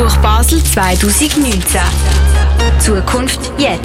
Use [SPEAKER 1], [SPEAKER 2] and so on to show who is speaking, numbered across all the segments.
[SPEAKER 1] Buch Basel 2019. Zukunft jetzt.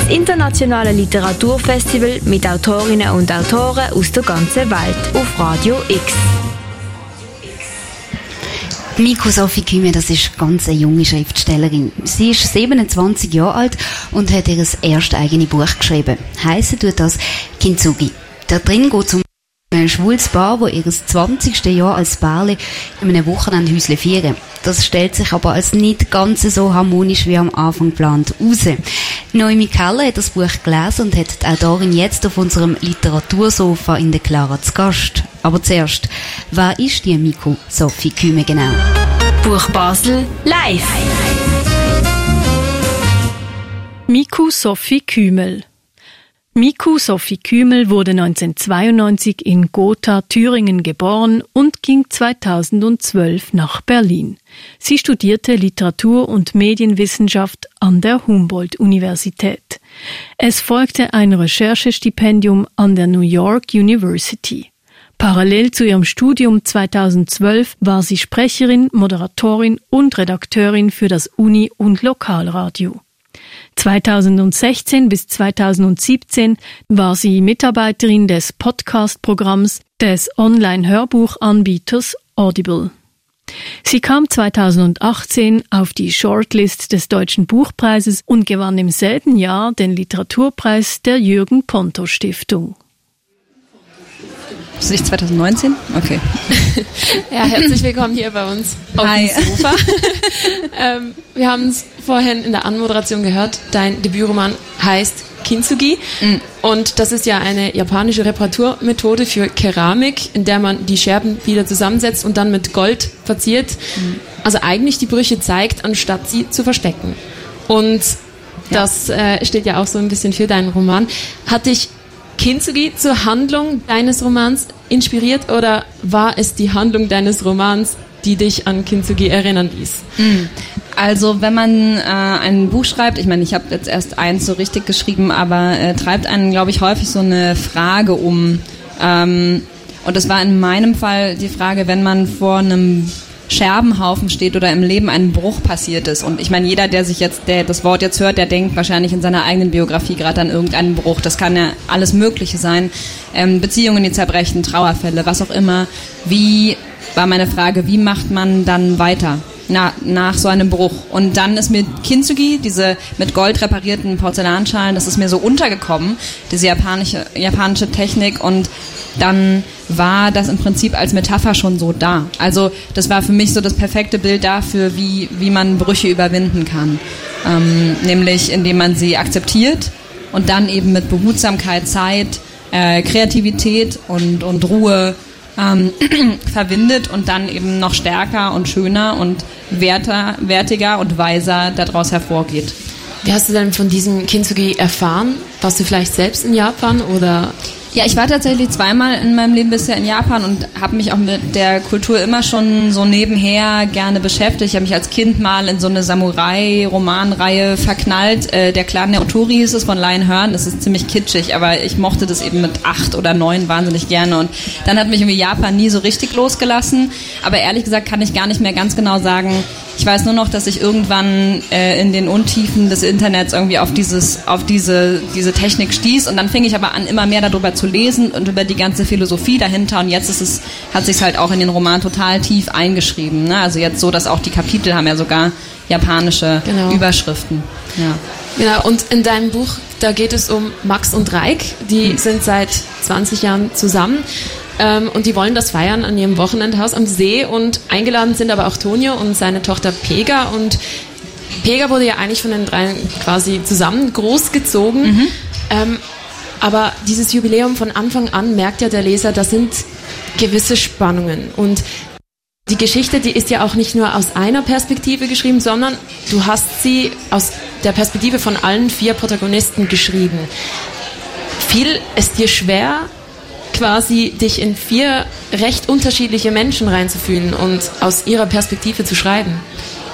[SPEAKER 1] Das internationale Literaturfestival mit Autorinnen und Autoren aus der ganzen Welt auf Radio X.
[SPEAKER 2] Miko Sophie Küme, das ist ganz junge Schriftstellerin. Sie ist 27 Jahre alt und hat ihr erstes eigenes Buch geschrieben. Heissen tut das Kintsugi. Da drin geht es um ein schwules Paar, das ihr 20. Jahr als Pärchen in einem Wochenende Häusle feiern. Das stellt sich aber als nicht ganz so harmonisch wie am Anfang geplant raus. Noemi Keller hat das Buch gelesen und hat die Autorin jetzt auf unserem Literatursofa in der Clara zu Gast. Aber zuerst, wer ist die Miko Sophie Küme genau?
[SPEAKER 1] Buch Basel live.
[SPEAKER 3] Miku Sophie Kümel Miku Sophie Kümel wurde 1992 in Gotha, Thüringen geboren und ging 2012 nach Berlin. Sie studierte Literatur- und Medienwissenschaft an der Humboldt-Universität. Es folgte ein Recherchestipendium an der New York University. Parallel zu ihrem Studium 2012 war sie Sprecherin, Moderatorin und Redakteurin für das Uni- und Lokalradio. 2016 bis 2017 war sie Mitarbeiterin des Podcast-Programms des Online-Hörbuchanbieters Audible. Sie kam 2018 auf die Shortlist des Deutschen Buchpreises und gewann im selben Jahr den Literaturpreis der Jürgen Ponto Stiftung.
[SPEAKER 4] Ist nicht 2019? Okay.
[SPEAKER 5] ja, herzlich willkommen hier bei uns auf Hi. dem Sofa. ähm, wir haben es vorhin in der Anmoderation gehört. Dein Debütroman heißt Kintsugi. Mhm. Und das ist ja eine japanische Reparaturmethode für Keramik, in der man die Scherben wieder zusammensetzt und dann mit Gold verziert. Mhm. Also eigentlich die Brüche zeigt, anstatt sie zu verstecken. Und ja. das äh, steht ja auch so ein bisschen für deinen Roman. Hat dich Kintsugi zur Handlung deines Romans inspiriert oder war es die Handlung deines Romans, die dich an Kintsugi erinnern ließ?
[SPEAKER 4] Mm. Also wenn man äh, ein Buch schreibt, ich meine, ich habe jetzt erst eins so richtig geschrieben, aber äh, treibt einen, glaube ich, häufig so eine Frage um. Ähm, und das war in meinem Fall die Frage, wenn man vor einem Scherbenhaufen steht oder im Leben ein Bruch passiert ist. Und ich meine, jeder, der sich jetzt, der das Wort jetzt hört, der denkt wahrscheinlich in seiner eigenen Biografie gerade an irgendeinen Bruch. Das kann ja alles Mögliche sein. Ähm, Beziehungen, die zerbrechen, Trauerfälle, was auch immer. Wie war meine Frage, wie macht man dann weiter? Na, nach so einem Bruch. Und dann ist mir Kintsugi, diese mit Gold reparierten Porzellanschalen, das ist mir so untergekommen, diese japanische, japanische Technik und dann war das im Prinzip als Metapher schon so da. Also das war für mich so das perfekte Bild dafür, wie, wie man Brüche überwinden kann. Ähm, nämlich indem man sie akzeptiert und dann eben mit Behutsamkeit, Zeit, äh, Kreativität und, und Ruhe ähm, verbindet und dann eben noch stärker und schöner und werter, wertiger und weiser daraus hervorgeht.
[SPEAKER 5] Wie hast du denn von diesem Kintsugi erfahren? Warst du vielleicht selbst in Japan oder
[SPEAKER 4] ja, ich war tatsächlich zweimal in meinem Leben bisher in Japan und habe mich auch mit der Kultur immer schon so nebenher gerne beschäftigt. Ich habe mich als Kind mal in so eine Samurai-Romanreihe verknallt. Äh, der Clan der Otori hieß es von Lion Hearn. Das ist ziemlich kitschig, aber ich mochte das eben mit acht oder neun wahnsinnig gerne. Und dann hat mich irgendwie Japan nie so richtig losgelassen. Aber ehrlich gesagt kann ich gar nicht mehr ganz genau sagen, ich weiß nur noch, dass ich irgendwann äh, in den Untiefen des Internets irgendwie auf dieses, auf diese, diese Technik stieß und dann fing ich aber an, immer mehr darüber zu lesen und über die ganze Philosophie dahinter und jetzt ist es, hat sich halt auch in den Roman total tief eingeschrieben. Ne? Also jetzt so, dass auch die Kapitel haben ja sogar japanische genau. Überschriften. Ja.
[SPEAKER 5] Genau, und in deinem Buch, da geht es um Max und Reik, die hm. sind seit 20 Jahren zusammen. Ähm, und die wollen das feiern an ihrem Wochenendhaus am See und eingeladen sind aber auch Tonio und seine Tochter Pega und Pega wurde ja eigentlich von den dreien quasi zusammen großgezogen. Mhm. Ähm, aber dieses Jubiläum von Anfang an merkt ja der Leser, da sind gewisse Spannungen und die Geschichte, die ist ja auch nicht nur aus einer Perspektive geschrieben, sondern du hast sie aus der Perspektive von allen vier Protagonisten geschrieben. Fiel es dir schwer, quasi dich in vier recht unterschiedliche Menschen reinzufühlen und aus ihrer Perspektive zu schreiben?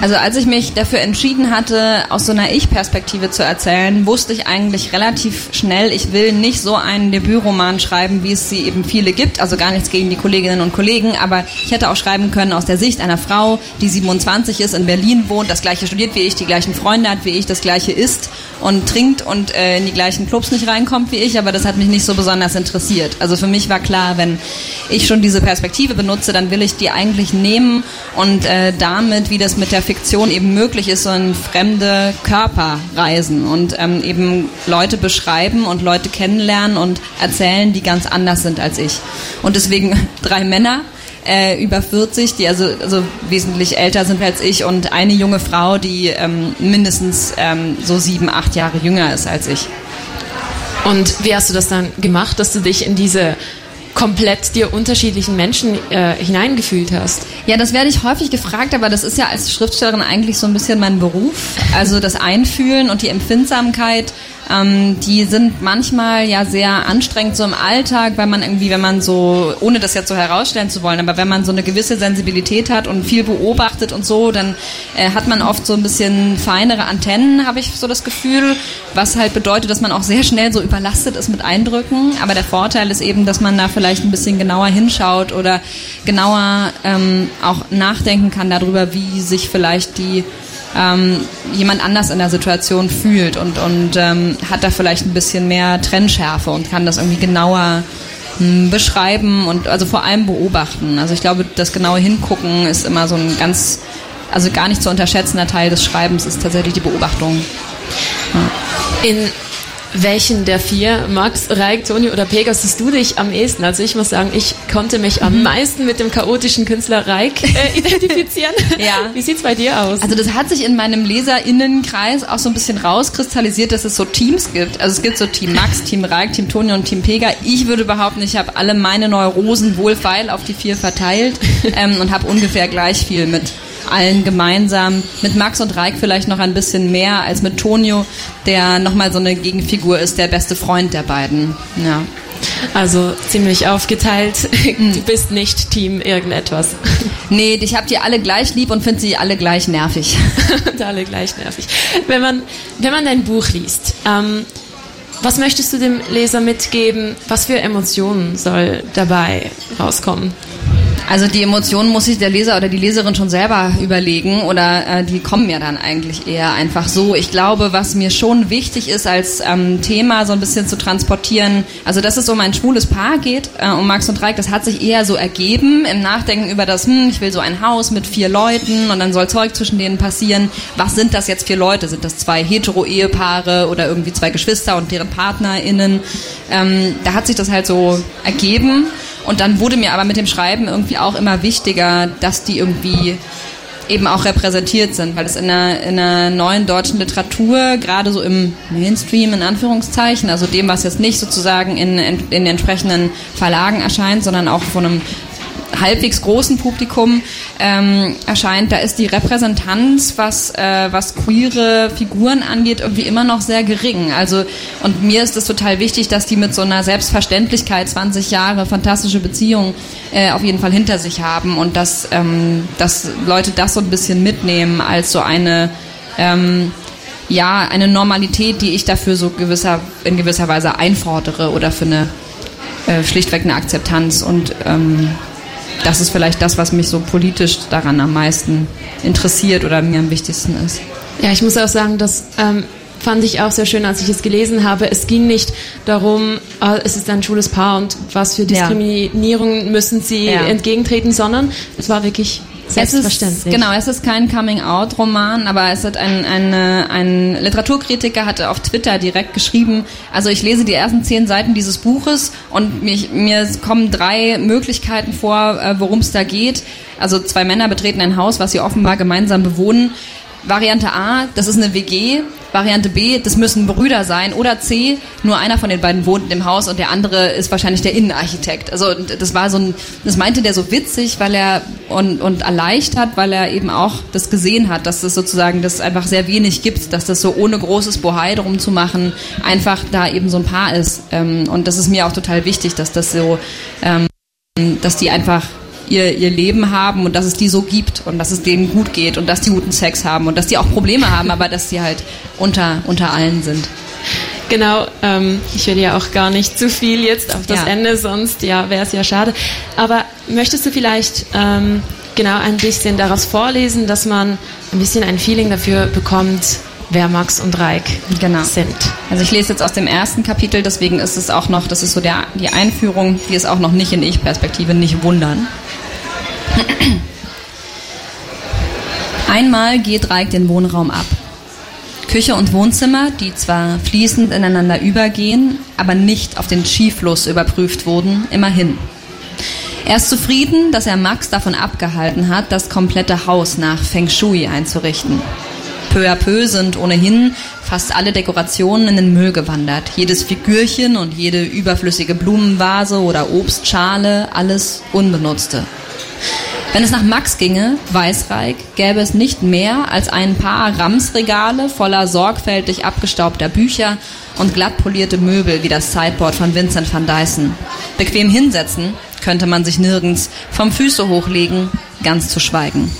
[SPEAKER 4] Also als ich mich dafür entschieden hatte, aus so einer Ich-Perspektive zu erzählen, wusste ich eigentlich relativ schnell, ich will nicht so einen Debütroman schreiben, wie es sie eben viele gibt. Also gar nichts gegen die Kolleginnen und Kollegen, aber ich hätte auch schreiben können aus der Sicht einer Frau, die 27 ist, in Berlin wohnt, das gleiche studiert wie ich, die gleichen Freunde hat wie ich, das gleiche isst und trinkt und äh, in die gleichen Clubs nicht reinkommt wie ich, aber das hat mich nicht so besonders interessiert. Also für mich war klar, wenn ich schon diese Perspektive benutze, dann will ich die eigentlich nehmen und äh, damit, wie das mit der Fiktion eben möglich ist, so in fremde Körper reisen und ähm, eben Leute beschreiben und Leute kennenlernen und erzählen, die ganz anders sind als ich. Und deswegen drei Männer, äh, über 40, die also, also wesentlich älter sind als ich und eine junge Frau, die ähm, mindestens ähm, so sieben, acht Jahre jünger ist als ich.
[SPEAKER 5] Und wie hast du das dann gemacht, dass du dich in diese komplett dir unterschiedlichen Menschen äh, hineingefühlt hast?
[SPEAKER 4] Ja, das werde ich häufig gefragt, aber das ist ja als Schriftstellerin eigentlich so ein bisschen mein Beruf. Also das Einfühlen und die Empfindsamkeit ähm, die sind manchmal ja sehr anstrengend so im Alltag, weil man irgendwie, wenn man so, ohne das jetzt so herausstellen zu wollen, aber wenn man so eine gewisse Sensibilität hat und viel beobachtet und so, dann äh, hat man oft so ein bisschen feinere Antennen, habe ich so das Gefühl, was halt bedeutet, dass man auch sehr schnell so überlastet ist mit Eindrücken. Aber der Vorteil ist eben, dass man da vielleicht ein bisschen genauer hinschaut oder genauer ähm, auch nachdenken kann darüber, wie sich vielleicht die ähm, jemand anders in der Situation fühlt und, und ähm, hat da vielleicht ein bisschen mehr Trennschärfe und kann das irgendwie genauer hm, beschreiben und also vor allem beobachten. Also ich glaube, das genaue Hingucken ist immer so ein ganz, also gar nicht zu unterschätzender Teil des Schreibens ist tatsächlich die Beobachtung.
[SPEAKER 5] Ja. In welchen der vier, Max, Reik, Toni oder Pegas, siehst du dich am ehesten? Also ich muss sagen, ich konnte mich am mhm. meisten mit dem chaotischen Künstler Reik äh, identifizieren. ja. Wie sieht's bei dir aus?
[SPEAKER 4] Also das hat sich in meinem Leserinnenkreis auch so ein bisschen rauskristallisiert, dass es so Teams gibt. Also es gibt so Team Max, Team Reik, Team Toni und Team Pega. Ich würde behaupten, ich habe alle meine Neurosen wohlfeil auf die vier verteilt ähm, und habe ungefähr gleich viel mit allen gemeinsam. Mit Max und Reik vielleicht noch ein bisschen mehr als mit Tonio, der nochmal so eine Gegenfigur ist, der beste Freund der beiden. Ja.
[SPEAKER 5] Also ziemlich aufgeteilt. Du bist nicht Team irgendetwas.
[SPEAKER 4] Nee, ich habe die alle gleich lieb und finde sie alle gleich nervig.
[SPEAKER 5] alle gleich nervig. Wenn man, wenn man dein Buch liest, ähm, was möchtest du dem Leser mitgeben? Was für Emotionen soll dabei rauskommen?
[SPEAKER 4] Also die Emotionen muss sich der Leser oder die Leserin schon selber überlegen oder äh, die kommen ja dann eigentlich eher einfach so. Ich glaube, was mir schon wichtig ist als ähm, Thema so ein bisschen zu transportieren, also dass es um ein schwules Paar geht, äh, um Max und Dreieck, das hat sich eher so ergeben im Nachdenken über das, hm, ich will so ein Haus mit vier Leuten und dann soll Zeug zwischen denen passieren. Was sind das jetzt für Leute? Sind das zwei hetero-Ehepaare oder irgendwie zwei Geschwister und deren PartnerInnen? Ähm, da hat sich das halt so ergeben. Und dann wurde mir aber mit dem Schreiben irgendwie auch immer wichtiger, dass die irgendwie eben auch repräsentiert sind, weil es in einer, in einer neuen deutschen Literatur, gerade so im Mainstream in Anführungszeichen, also dem, was jetzt nicht sozusagen in, in, in entsprechenden Verlagen erscheint, sondern auch von einem halbwegs großen Publikum ähm, erscheint, da ist die Repräsentanz, was, äh, was queere Figuren angeht, irgendwie immer noch sehr gering. Also, und mir ist es total wichtig, dass die mit so einer Selbstverständlichkeit 20 Jahre fantastische Beziehungen äh, auf jeden Fall hinter sich haben und dass, ähm, dass Leute das so ein bisschen mitnehmen als so eine ähm, ja, eine Normalität, die ich dafür so gewisser, in gewisser Weise einfordere oder für eine äh, schlichtweg eine Akzeptanz und ähm, das ist vielleicht das, was mich so politisch daran am meisten interessiert oder mir am wichtigsten ist.
[SPEAKER 5] Ja, ich muss auch sagen, das ähm, fand ich auch sehr schön, als ich es gelesen habe. Es ging nicht darum, äh, es ist ein schwules Paar und was für Diskriminierung ja. müssen sie ja. entgegentreten, sondern es war wirklich Selbstverständlich.
[SPEAKER 4] Es ist, genau, es ist kein Coming-out-Roman, aber es hat ein, ein, ein Literaturkritiker hatte auf Twitter direkt geschrieben, also ich lese die ersten zehn Seiten dieses Buches und mich, mir kommen drei Möglichkeiten vor, äh, worum es da geht. Also zwei Männer betreten ein Haus, was sie offenbar gemeinsam bewohnen. Variante A, das ist eine WG. Variante B, das müssen Brüder sein. Oder C, nur einer von den beiden wohnt in dem Haus und der andere ist wahrscheinlich der Innenarchitekt. Also das war so ein, das meinte der so witzig, weil er und, und erleichtert, weil er eben auch das gesehen hat, dass es sozusagen das einfach sehr wenig gibt, dass das so ohne großes Bohai drum zu machen, einfach da eben so ein Paar ist. Ähm, und das ist mir auch total wichtig, dass das so, ähm, dass die einfach ihr, ihr Leben haben und dass es die so gibt und dass es denen gut geht und dass die guten Sex haben und dass die auch Probleme haben, aber dass sie halt unter, unter allen sind.
[SPEAKER 5] Genau, ähm, ich will ja auch gar nicht zu viel jetzt auf das
[SPEAKER 4] Ja.
[SPEAKER 5] Ende, sonst ja, wäre es ja schade. Aber möchtest du vielleicht ähm, genau ein bisschen daraus vorlesen, dass man ein bisschen ein Feeling dafür bekommt, wer Max und Reik
[SPEAKER 4] Genau.
[SPEAKER 5] sind?
[SPEAKER 4] Also ich lese jetzt aus dem ersten Kapitel, deswegen ist es auch noch, das ist so der, die Einführung, die ist auch noch nicht in Ich-Perspektive, nicht wundern. Einmal geht Reik den Wohnraum ab. Küche und Wohnzimmer, die zwar fließend ineinander übergehen, aber nicht auf den Skifluss überprüft wurden, immerhin. Er ist zufrieden, dass er Max davon abgehalten hat, das komplette Haus nach Feng Shui einzurichten. Peu à peu sind ohnehin fast alle Dekorationen in den Müll gewandert. Jedes Figürchen und jede überflüssige Blumenvase oder Obstschale, alles Unbenutzte. Wenn es nach Max ginge, Weißreich, gäbe es nicht mehr als ein paar Ramsregale voller sorgfältig abgestaubter Bücher und glatt polierte Möbel wie das Sideboard von Vincent van Dyson. Bequem hinsetzen könnte man sich nirgends, vom Füße hochlegen, ganz zu schweigen.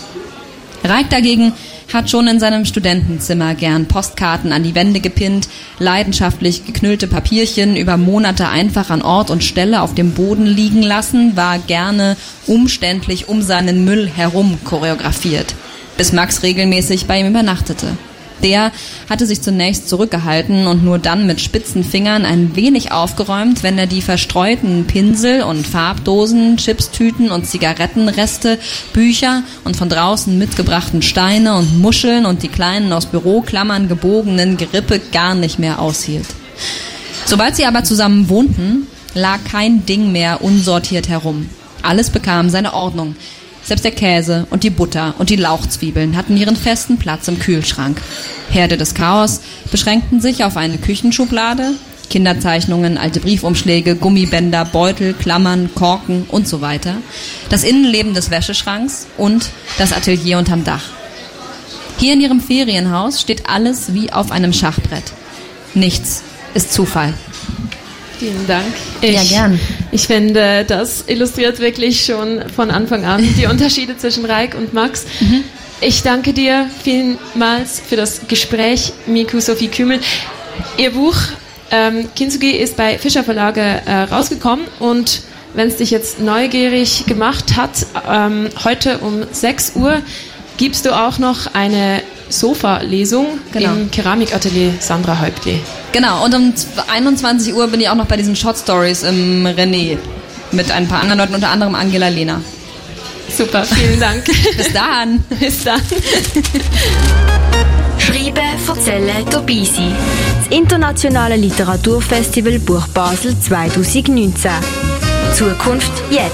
[SPEAKER 4] Reik dagegen hat schon in seinem Studentenzimmer gern Postkarten an die Wände gepinnt, leidenschaftlich geknüllte Papierchen über Monate einfach an Ort und Stelle auf dem Boden liegen lassen, war gerne umständlich um seinen Müll herum choreografiert, bis Max regelmäßig bei ihm übernachtete. Der hatte sich zunächst zurückgehalten und nur dann mit spitzen Fingern ein wenig aufgeräumt, wenn er die verstreuten Pinsel und Farbdosen, Chipstüten und Zigarettenreste, Bücher und von draußen mitgebrachten Steine und Muscheln und die kleinen aus Büroklammern gebogenen Gerippe gar nicht mehr aushielt. Sobald sie aber zusammen wohnten, lag kein Ding mehr unsortiert herum. Alles bekam seine Ordnung. Selbst der Käse und die Butter und die Lauchzwiebeln hatten ihren festen Platz im Kühlschrank. Herde des Chaos beschränkten sich auf eine Küchenschublade, Kinderzeichnungen, alte Briefumschläge, Gummibänder, Beutel, Klammern, Korken und so weiter, das Innenleben des Wäscheschranks und das Atelier unterm Dach. Hier in ihrem Ferienhaus steht alles wie auf einem Schachbrett. Nichts ist Zufall.
[SPEAKER 5] Vielen Dank. Ich,
[SPEAKER 4] Ja, gern.
[SPEAKER 5] Ich finde, das illustriert wirklich schon von Anfang an die Unterschiede zwischen Reik und Max.
[SPEAKER 4] Mhm.
[SPEAKER 5] Ich danke dir vielmals für das Gespräch, Miku Sophie Kümel. Ihr Buch ähm, Kintsugi ist bei Fischer Verlage äh, rausgekommen und wenn es dich jetzt neugierig gemacht hat, ähm, heute um 6 Uhr gibst du auch noch eine Sofa-Lesung
[SPEAKER 4] Genau.
[SPEAKER 5] im Keramikatelier Sandra Häuptli.
[SPEAKER 4] Genau, und um 21 Uhr bin ich auch noch bei diesen Short Stories im René mit ein paar anderen Leuten, unter anderem Angela Lehner.
[SPEAKER 5] Super, vielen Dank.
[SPEAKER 4] Bis dann.
[SPEAKER 5] Bis dann.
[SPEAKER 1] Schreiben, erzählen, dabei sein. Das Internationale Literaturfestival Buch Basel 2019. Zukunft jetzt.